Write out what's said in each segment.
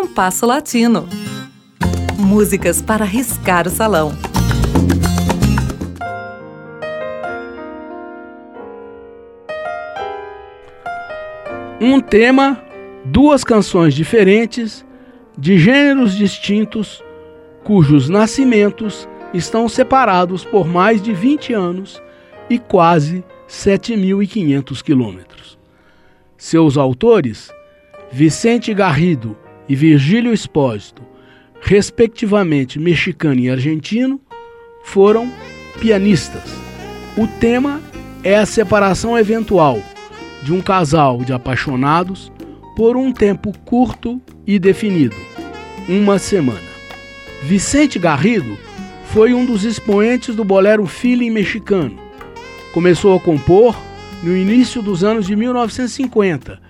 Compasso Latino. Músicas para riscar o salão. Um tema, duas canções diferentes, de gêneros distintos, cujos nascimentos estão separados por mais de 20 anos e quase 7.500 quilômetros. Seus autores, Vicente Garrido e Virgílio Espósito, respectivamente mexicano e argentino, foram pianistas. O tema é a separação eventual de um casal de apaixonados por um tempo curto e definido uma semana. Vicente Garrido foi um dos expoentes do bolero feeling mexicano. Começou a compor no início dos anos de 1950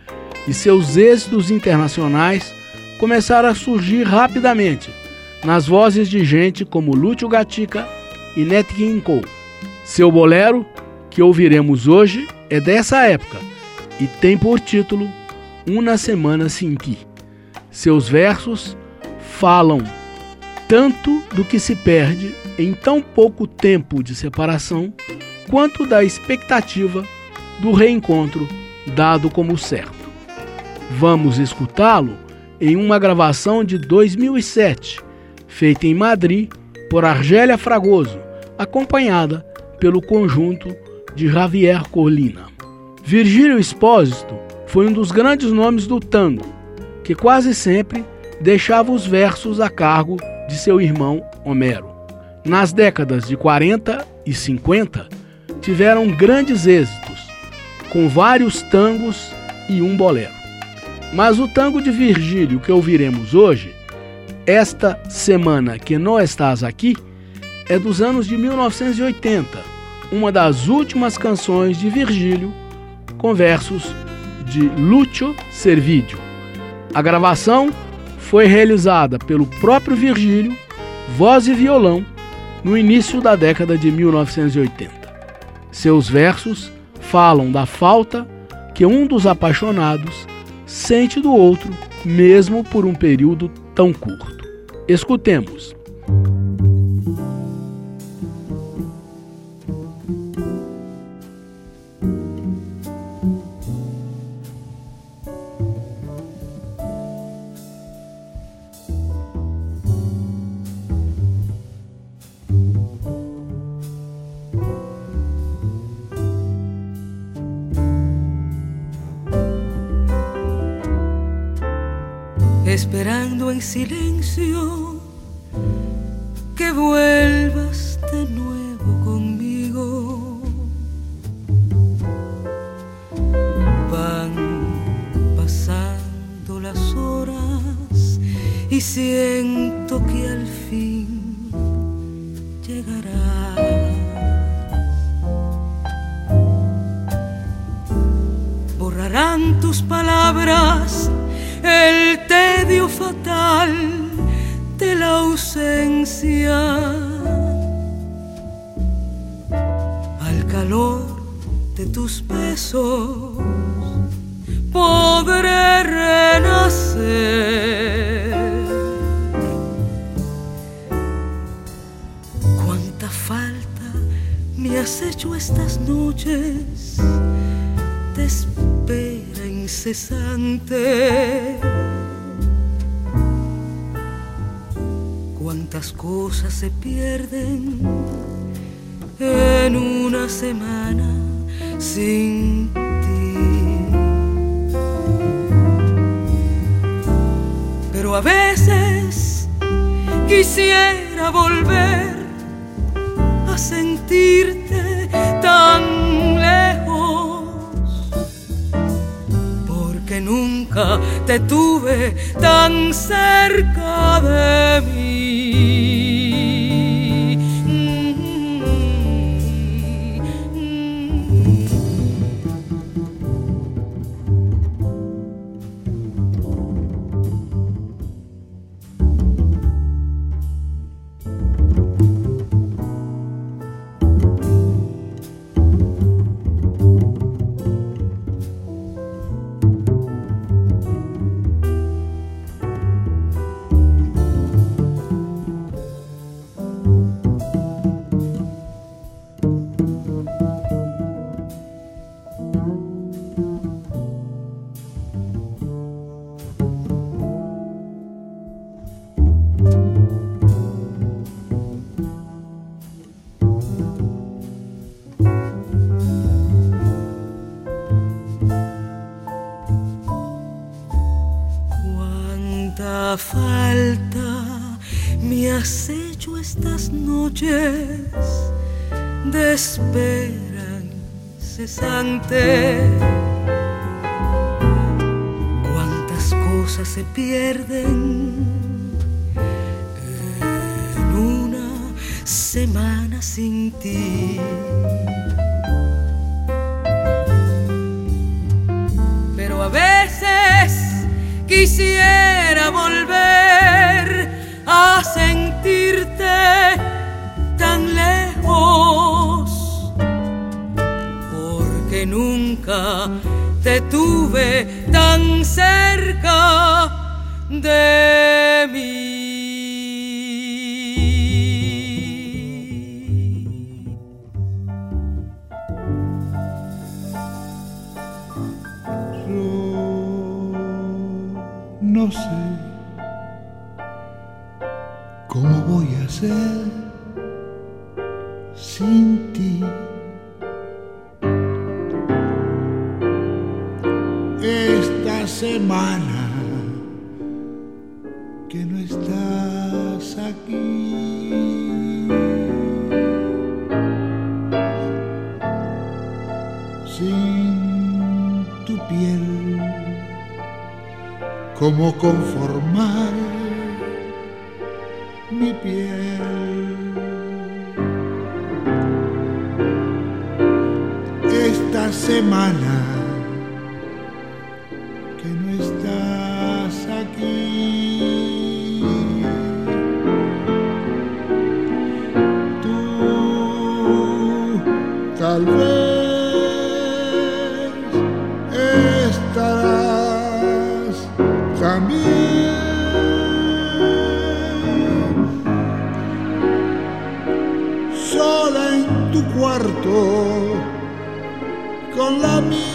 e seus êxitos internacionais começaram a surgir rapidamente nas vozes de gente como Lúcio Gatica e Nat King Cole. Seu bolero, que ouviremos hoje, é dessa época e tem por título Uma Semana Sem Ti. Seus versos falam tanto do que se perde em tão pouco tempo de separação, quanto da expectativa do reencontro dado como certo. Vamos escutá-lo em uma gravação de 2007, feita em Madrid por Argélia Fragoso, acompanhada pelo conjunto de Javier Colina. Virgílio Espósito foi um dos grandes nomes do tango, que quase sempre deixava os versos a cargo de seu irmão Homero. Nas décadas de 40 e 50, tiveram grandes êxitos, com vários tangos e um bolero. Mas o tango de Virgílio que ouviremos hoje, esta semana que não estás aqui, é dos anos de 1980, uma das últimas canções de Virgílio com versos de Lúcio Servídio. A gravação foi realizada pelo próprio Virgílio, voz e violão, no início da década de 1980. Seus versos falam da falta que um dos apaixonados sente do outro, mesmo por um período tão curto. Escutemos. En silencio que vuelvas de nuevo conmigo. Van pasando las horas y siento de la ausencia. Al calor de tus besos podré renacer. Cuánta falta me has hecho estas noches de espera incesante. Cosas se pierden en una semana sin ti. Pero a veces quisiera volver a sentirte tan lejos, porque nunca te tuve tan cerca de mí. 你。falta me has hecho estas noches de espera incesante. Cuántas cosas se pierden en una semana sin ti. Pero a veces quisiera volver a sentirte porque nunca te tuve tan cerca de mí. no sé cómo voy a hacer sin ti. Semana que no estás aquí. Sin tu piel, cómo conformar mi piel. Esta semana con la misma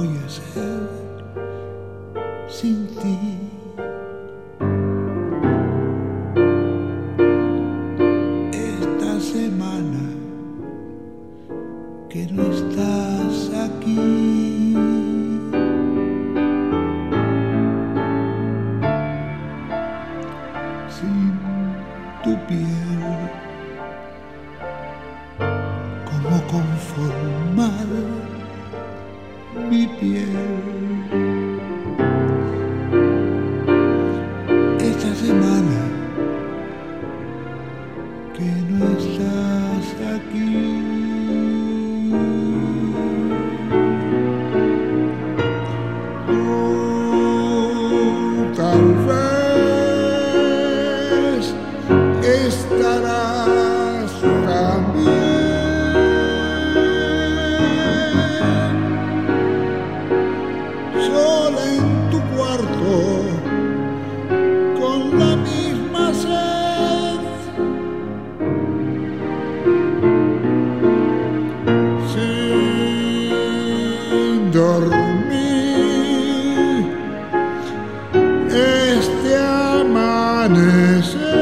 voy a hacer sin ti. Esta semana que no estás aquí. Sin tu piel, cómo conformar mi piel. Sola en tu cuarto con la misma sed. Sin dormir este amanecer.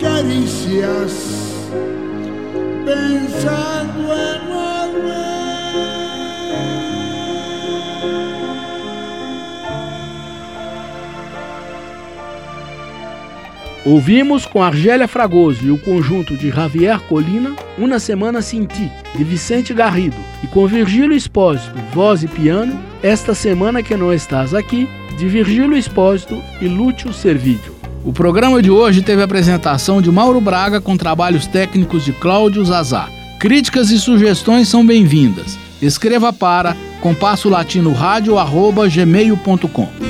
Caricias Ouvimos com Argélia Fragoso e o conjunto de Javier Colina Uma Semana Sem Ti, de Vicente Garrido, e com Virgílio Espósito, voz e piano, Esta Semana Que Não Estás Aqui, de Virgílio Espósito e Lúcio Servídio. O programa de hoje teve a apresentação de Mauro Braga com trabalhos técnicos de Cláudio Zazá. Críticas e sugestões são bem-vindas. Escreva para compasso latino rádio gmail.com.